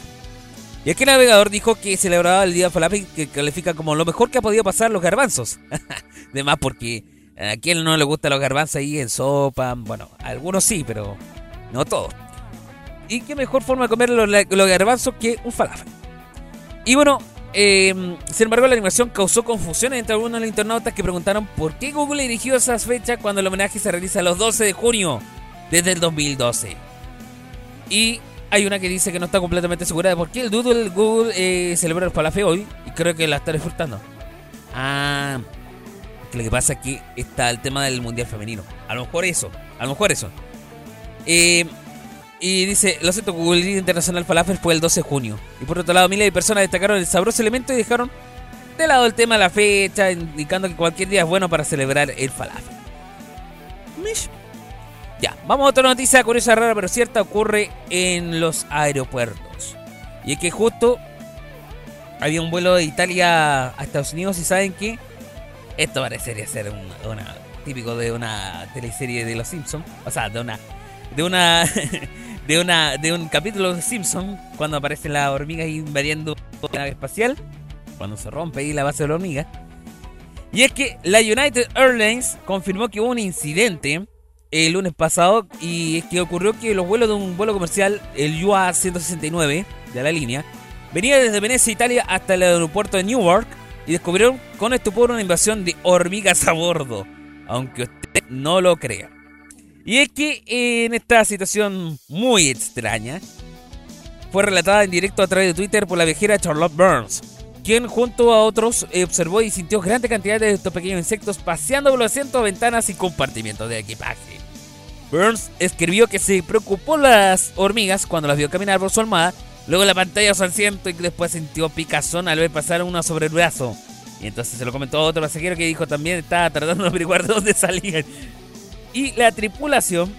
Y que el navegador dijo que celebraba el día falafel que califica como lo mejor que ha podido pasar los garbanzos. Además porque a quien no le gustan los garbanzos ahí en sopa, bueno, algunos sí, pero no todos. Y qué mejor forma de comer los, los garbanzos que un falafel. Y bueno, eh, sin embargo, la animación causó confusión entre algunos de los internautas que preguntaron por qué Google eligió esas fechas cuando el homenaje se realiza los 12 de junio desde el 2012. Y hay una que dice que no está completamente segura de por qué el Doodle Google eh, celebra el falafel hoy y creo que la está disfrutando. Ah, lo que pasa es que está el tema del mundial femenino. A lo mejor eso, a lo mejor eso. Eh, y dice, lo siento, Google Internacional Falafel fue el 12 de junio. Y por otro lado, miles de personas destacaron el sabroso elemento y dejaron de lado el tema de la fecha, indicando que cualquier día es bueno para celebrar el falafel. Mish. Ya, vamos a otra noticia curiosa, rara pero cierta, ocurre en los aeropuertos. Y es que justo había un vuelo de Italia a Estados Unidos y saben que esto parecería ser un una, típico de una teleserie de los Simpsons, o sea, de una de una de una de un capítulo de Simpson cuando aparecen las hormigas invadiendo la nave espacial, cuando se rompe ahí la base de la hormiga. Y es que la United Airlines confirmó que hubo un incidente el lunes pasado y es que ocurrió que los vuelos de un vuelo comercial, el UA 169 de la línea, venía desde Venecia, Italia hasta el aeropuerto de Newark y descubrieron con estupor una invasión de hormigas a bordo, aunque usted no lo crea. Y es que en esta situación muy extraña, fue relatada en directo a través de Twitter por la viajera Charlotte Burns, quien junto a otros eh, observó y sintió grandes cantidades de estos pequeños insectos paseando por los asientos, ventanas y compartimientos de equipaje. Burns escribió que se preocupó las hormigas cuando las vio caminar por su almohada, luego la pantalla su asiento y después sintió picazón al ver pasar una sobre el brazo. Y entonces se lo comentó a otro pasajero que dijo también estaba tratando de averiguar de dónde salían. Y la tripulación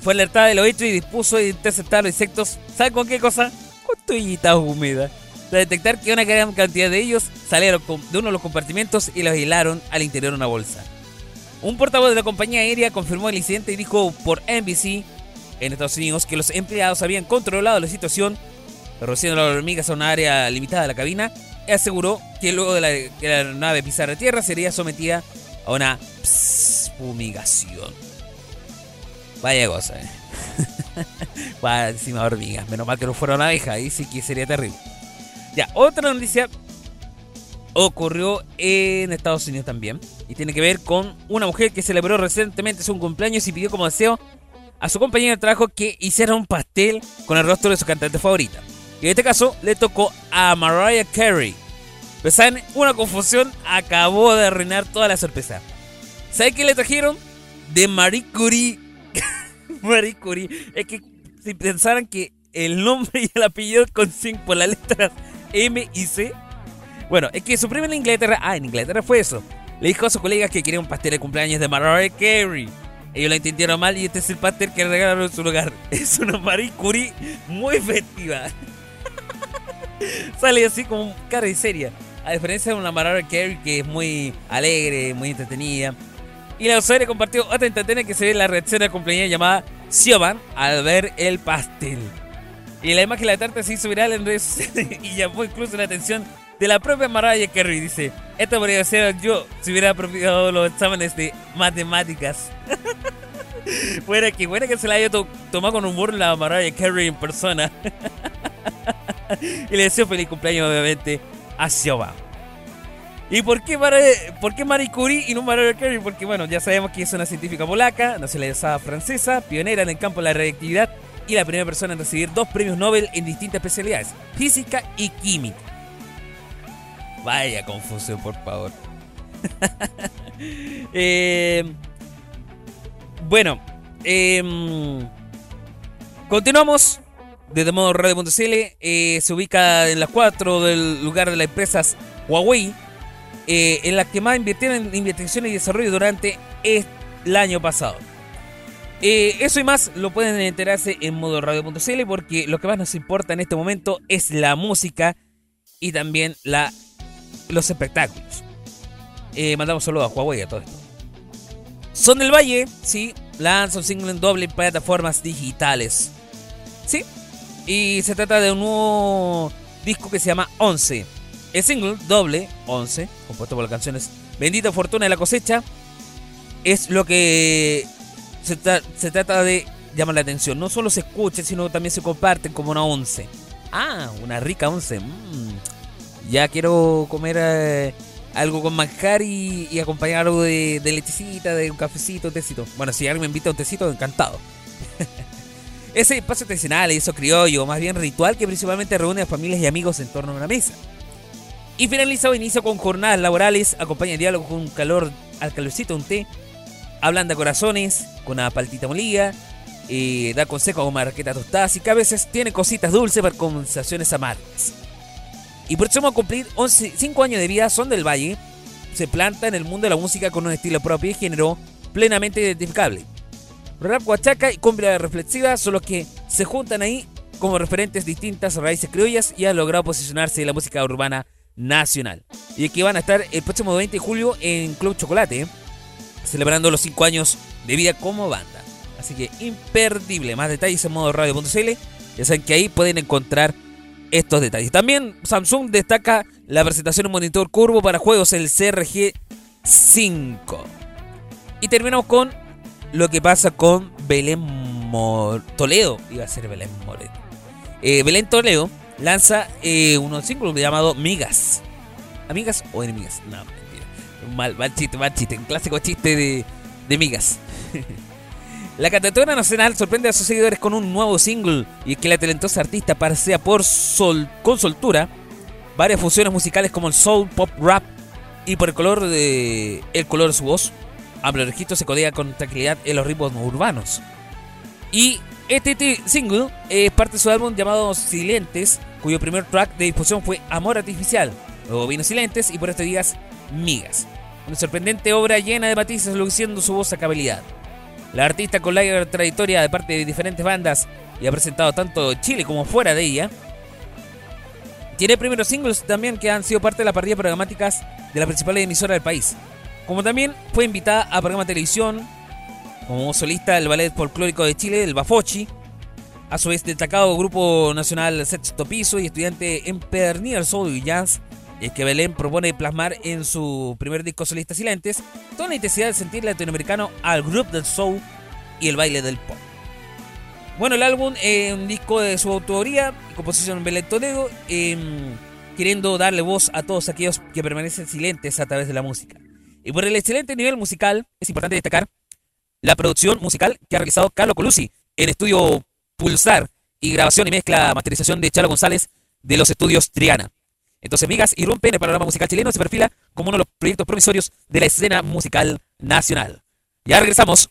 fue alertada de lo hecho y dispuso de interceptar los insectos. ¿Saben con qué cosa? Con toallitas húmedas. Para detectar que una gran cantidad de ellos salieron de uno de los compartimentos y los aislaron al interior de una bolsa. Un portavoz de la compañía aérea confirmó el incidente y dijo por NBC en Estados Unidos que los empleados habían controlado la situación, reduciendo las hormigas a una área limitada de la cabina, y aseguró que luego de la, que la nave pisara tierra sería sometida a una pss, fumigación. Vaya cosa, eh. Va encima hormigas. Menos mal que no fueron abejas. Ahí sí que sería terrible. Ya, otra noticia ocurrió en Estados Unidos también. Y tiene que ver con una mujer que celebró recientemente su cumpleaños y pidió como deseo a su compañero de trabajo que hiciera un pastel con el rostro de su cantante favorita. Y en este caso le tocó a Mariah Carey. Pero saben, una confusión acabó de arruinar toda la sorpresa. ¿Saben qué le trajeron? De Marie Curie. Marie Curie. Es que si pensaran que el nombre y el apellido coinciden por las letras M y C. Bueno, es que su en Inglaterra. Ah, en Inglaterra fue eso. Le dijo a sus colegas que quería un pastel de cumpleaños de Mariah Carey. Ellos la entendieron mal y este es el pastel que regalaron en su lugar. Es una Marie Curie muy festiva. Sale así como cara de seria. A diferencia de una Mariah Carey que es muy alegre, muy entretenida. Y la usuaria compartió otra instantánea que se ve la reacción de la compañía llamada Siobhan al ver el pastel. Y la imagen de la tarta se hizo viral en redes y llamó incluso la atención de la propia Mariah Carey. Dice, esto podría ser yo si hubiera apropiado los exámenes de matemáticas. Fuera que buena que se la haya to- tomado con humor la Mariah Carey en persona. y le deseo feliz cumpleaños obviamente a Siobhan. ¿Y por qué, por qué Marie Curie y no Mariah Carey? Porque bueno, ya sabemos que es una científica polaca, nacionalizada francesa, pionera en el campo de la radioactividad y la primera persona en recibir dos premios Nobel en distintas especialidades, física y química. Vaya confusión, por favor. Eh, bueno, em, continuamos desde modo radio.cl. eh, se ubica en las 4 del lugar de las empresas Huawei, eh, en las que más invirtieron en investigación y desarrollo durante el año pasado. Eh, eso y más lo pueden enterarse en modo radio.cl porque lo que más nos importa en este momento es la música y también la, los espectáculos. Eh, mandamos saludos a Huawei a todo esto. Son del Valle, sí, lanza un single en doble en plataformas digitales. Sí, y se trata de un nuevo disco que se llama 11. El single doble, 11, compuesto por las canciones Bendita Fortuna de la Cosecha, es lo que se, tra- se trata de llamar la atención. No solo se escucha, sino también se comparten como una 11. Ah, una rica 11. mm. Ya quiero comer eh, algo con manjar y, y acompañar algo de, de lechecita, de un cafecito, un tecito. Bueno, si alguien me invita a un tecito, encantado. Ese espacio tradicional, eso criollo, más bien ritual que principalmente reúne a familias y amigos en torno a una mesa. Y finaliza o inicia con jornadas laborales, acompaña el diálogo con un calor, al calorcito un té, ablanda corazones con una paltita molida, eh, da consejos con marquetas tostadas y que a veces tiene cositas dulces para conversaciones amargas. Y próximo a cumplir 11, 5 años de vida, Son del Valle se planta en el mundo de la música con un estilo propio y género plenamente identificable. Rap guachaca y cumbia reflexiva son los que se juntan ahí como referentes distintas raíces criollas y han logrado posicionarse en la música urbana nacional. Y que van a estar el próximo 20 de julio en Club Chocolate, celebrando los 5 años de vida como banda. Así que imperdible. Más detalles en modo radio.cl. Ya saben que ahí pueden encontrar estos detalles. También Samsung destaca la presentación de un monitor curvo para juegos, el CRG 5. Y terminamos con lo que pasa con Belén Mo- Toledo. Iba a ser Belén Moreno. Eh, Belén Toledo lanza eh, un single llamado Migas. ¿Amigas o enemigas? No, mentira. Mal, mal chiste, mal chiste. Un clásico chiste de, de migas. La cantautora nacional sorprende a sus seguidores con un nuevo single y es que la talentosa artista pasea por sol, con soltura varias funciones musicales como el soul, pop, rap y por el color de el color de su voz, amplio registro se codea con tranquilidad en los ritmos urbanos. Y este single es parte de su álbum llamado Silentes, cuyo primer track de difusión fue Amor Artificial. Luego vino Silentes y por estos días Migas. Una sorprendente obra llena de matices luciendo su voz habilidad. La artista con larga trayectoria de parte de diferentes bandas y ha presentado tanto Chile como fuera de ella. Tiene primeros singles también que han sido parte de las parrillas programáticas de la principal emisora del país. Como también fue invitada a programas de televisión como solista del Ballet Folclórico de Chile, el Bafochi, a su vez destacado Grupo Nacional Sexto Piso y estudiante en al soul y jazz, es que Belén propone plasmar en su primer disco solista Silentes toda la intensidad del sentir latinoamericano al grupo del soul y el baile del pop. Bueno, el álbum es un disco de su autoría, y composición Belén Toledo, em, queriendo darle voz a todos aquellos que permanecen silentes a través de la música. Y por el excelente nivel musical, es importante destacar la producción musical que ha realizado Carlo Colucci en estudio Pulsar y grabación y mezcla masterización de Chalo González de los estudios Triana. Entonces, Migas irrumpe en el panorama musical chileno se perfila como uno de los proyectos promisorios de la escena musical nacional. Ya regresamos.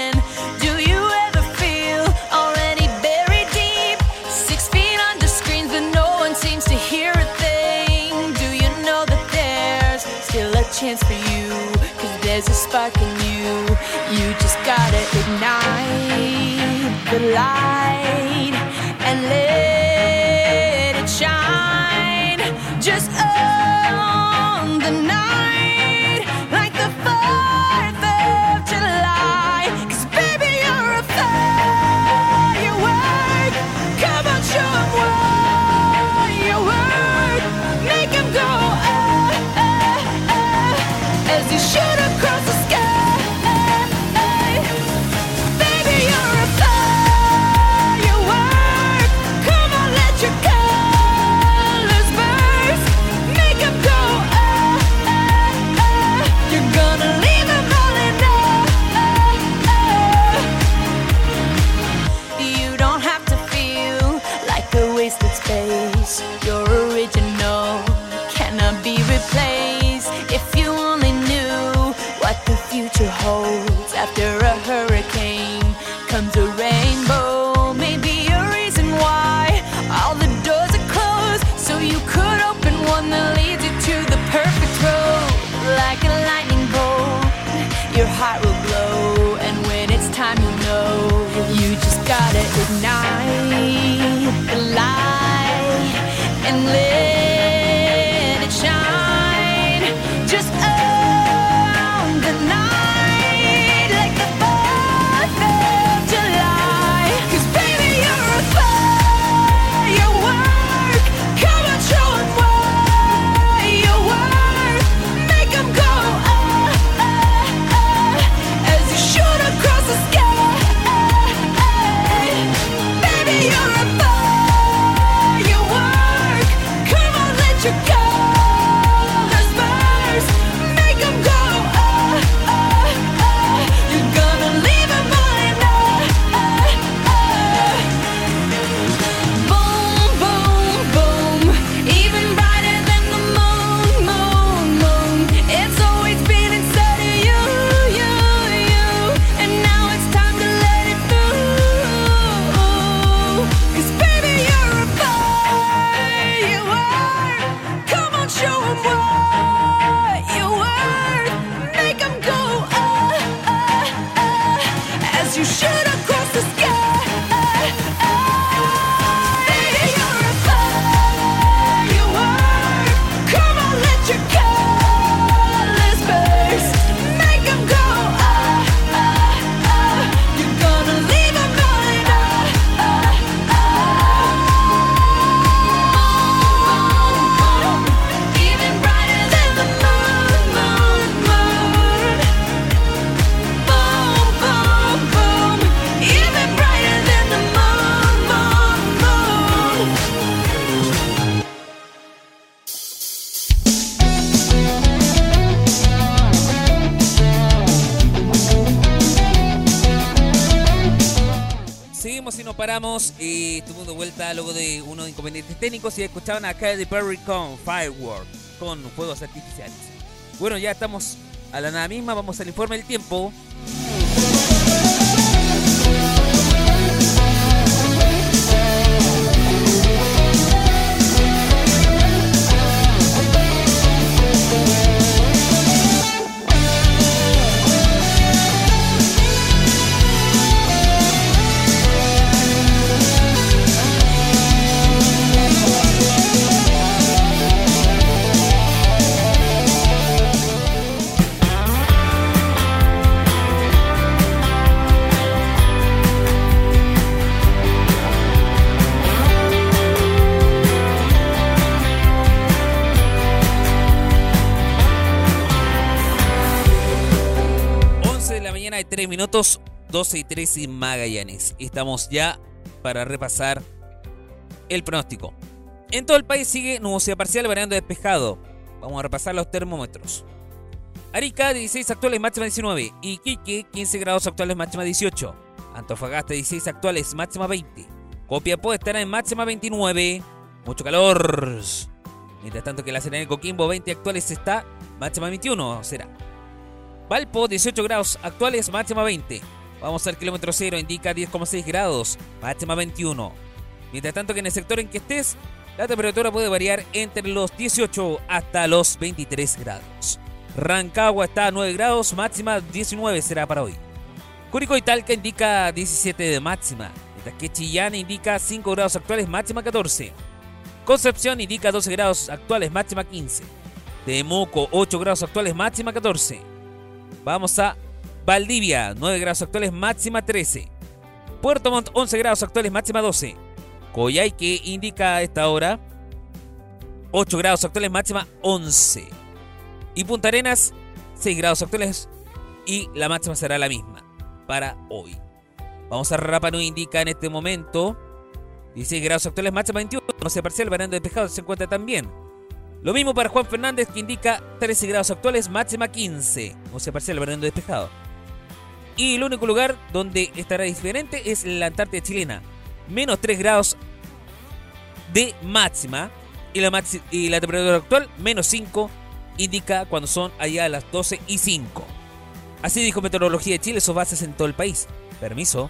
paramos y estuvimos de vuelta luego de unos inconvenientes técnicos y escuchaban a Katy Perry con Firework, con fuegos artificiales. Bueno, ya estamos a la nada misma, vamos al informe del tiempo. Minutos, 12 y 13 en Magallanes. Estamos ya para repasar el pronóstico. En todo el país sigue nubosidad parcial, variando despejado. Vamos a repasar los termómetros. Arica, 16 actuales, máxima 19. Iquique, 15 grados actuales, máxima 18. Antofagasta, 16 actuales, máxima 20. Copiapó estará en máxima 29. Mucho calor. Mientras tanto que la Serena de Coquimbo, 20 actuales está, máxima 21 será. Valpo, 18 grados actuales, máxima 20. Vamos al kilómetro cero, indica 10,6 grados, máxima 21. Mientras tanto que en el sector en que estés, la temperatura puede variar entre los 18 hasta los 23 grados. Rancagua está a 9 grados, máxima 19 será para hoy. Curicó y Talca indica 17 de máxima, mientras que indica 5 grados actuales, máxima 14. Concepción indica 12 grados actuales, máxima 15. Temuco 8 grados actuales, máxima 14. Vamos a Valdivia, 9 grados actuales, máxima 13. Puerto Montt, 11 grados actuales, máxima 12. Coyhaique indica a esta hora 8 grados actuales, máxima 11. Y Punta Arenas, 6 grados actuales y la máxima será la misma para hoy. Vamos a Rapa Nui indica en este momento 16 grados actuales, máxima 21. No se parcial, variando despejado se encuentra también. Lo mismo para Juan Fernández que indica 13 grados actuales, máxima 15. No se parcial, variando despejado. Y el único lugar donde estará diferente es la Antártida chilena. Menos 3 grados de máxima. Y la, maxi- y la temperatura actual, menos 5, indica cuando son allá a las 12 y 5. Así dijo Meteorología de Chile, sus bases en todo el país. Permiso.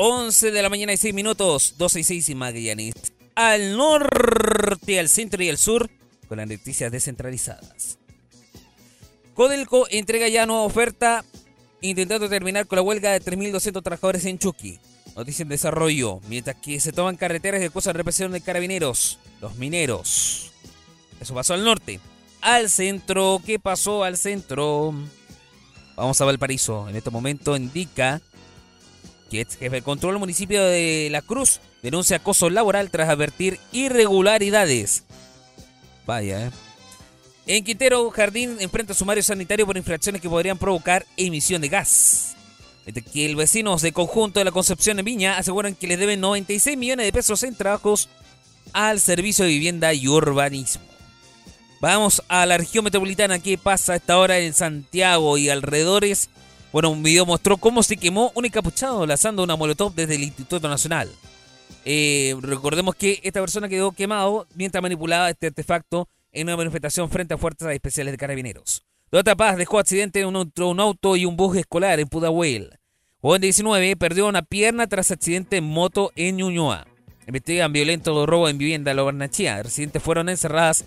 11 de la mañana y 6 minutos, 12 y 6 en Magallanes. Al norte, al centro y al sur, con las noticias descentralizadas. Codelco entrega ya nueva oferta intentando terminar con la huelga de 3.200 trabajadores en Chucky. Noticia en desarrollo, mientras que se toman carreteras de cosas de represión de carabineros, los mineros. Eso pasó al norte. Al centro, ¿qué pasó al centro? Vamos a Valparaíso. En este momento indica que ex jefe de control del municipio de La Cruz denuncia acoso laboral tras advertir irregularidades. Vaya, eh. En Quintero, Jardín enfrenta sumario sanitario por infracciones que podrían provocar emisión de gas. Mientras que el vecinos de conjunto de la Concepción en Viña aseguran que les deben 96 millones de pesos en trabajos al Servicio de Vivienda y Urbanismo. Vamos a la región metropolitana. ¿Qué pasa a esta hora en Santiago y alrededores? Bueno, un video mostró cómo se quemó un encapuchado lanzando una molotov desde el Instituto Nacional. Eh, recordemos que esta persona quedó quemado mientras manipulaba este artefacto en una manifestación frente a fuerzas especiales de carabineros. Dota Paz dejó accidente en un un auto y un bus escolar en Pudahuel. Joven de 19 perdió una pierna tras accidente en moto en Ñuñoa. Investigan violento robo en vivienda en La Barnachía. Residentes fueron encerradas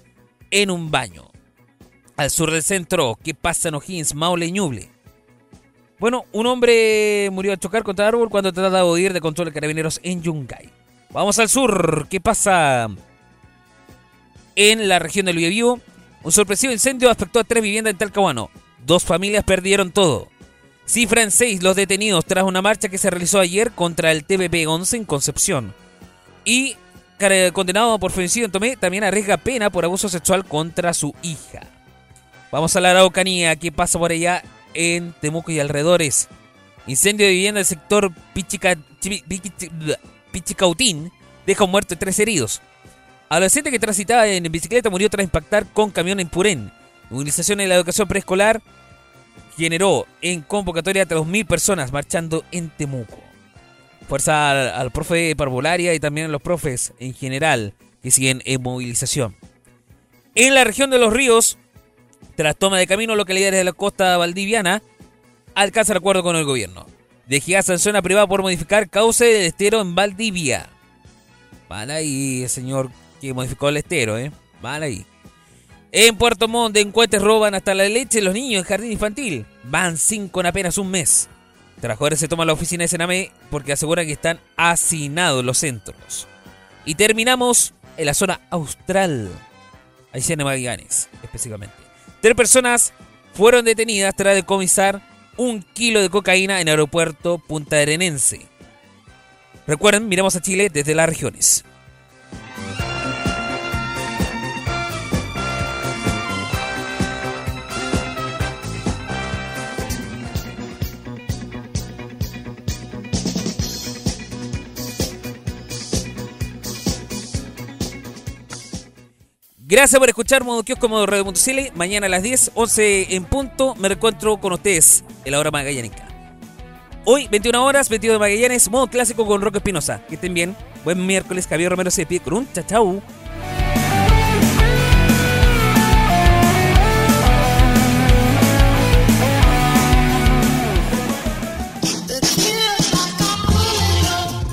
en un baño. Al sur del centro, ¿qué pasa en O'Higgins, Maule y Ñuble? Bueno, un hombre murió al chocar contra árbol cuando trataba de huir de control de carabineros en Yungay. Vamos al sur, ¿qué pasa en la región del Biobío? Un sorpresivo incendio afectó a tres viviendas en Talcahuano. Dos familias perdieron todo. Cifra en seis los detenidos tras una marcha que se realizó ayer contra el TPP-11 en Concepción. Y condenado por femicidio en Tomé también arriesga pena por abuso sexual contra su hija. Vamos a la Araucanía, ¿qué pasa por allá en Temuco y alrededores? Incendio de vivienda del sector Pichicautín deja un muerto y tres heridos. Adolescente que transitaba en bicicleta murió tras impactar con camión en Purén. Movilización en la educación preescolar generó en convocatoria a 2.000 personas marchando en Temuco. Fuerza al, al profe Parvolaria y también a los profes en general que siguen en movilización. En la región de los ríos, tras toma de camino, localidades de la costa valdiviana alcanza el acuerdo con el gobierno. De sanción privada por modificar cauce del estero en Valdivia. Mal ahí, señor que modificó el estero, ¿eh? Mal ahí. En Puerto Montt, delincuentes roban hasta la leche los niños en jardín infantil. Van cinco en apenas un mes. Trabajadores se toman la oficina de Sename porque aseguran que están hacinados los centros. Y terminamos en la zona austral. Ahí se Magallanes, específicamente. Tres personas fueron detenidas tras decomisar un kilo de cocaína en el aeropuerto Punta Arenense. Recuerden, miramos a Chile desde las regiones. Gracias por escuchar Modo Kiosco Modo Radio.cl. Mañana a las 10, 11 en punto, me reencuentro con ustedes en la hora magallánica. Hoy, 21 horas, 22 de Magallanes, modo clásico con Roque Espinosa. Que estén bien. Buen miércoles, Javier Romero se pide con un chachau.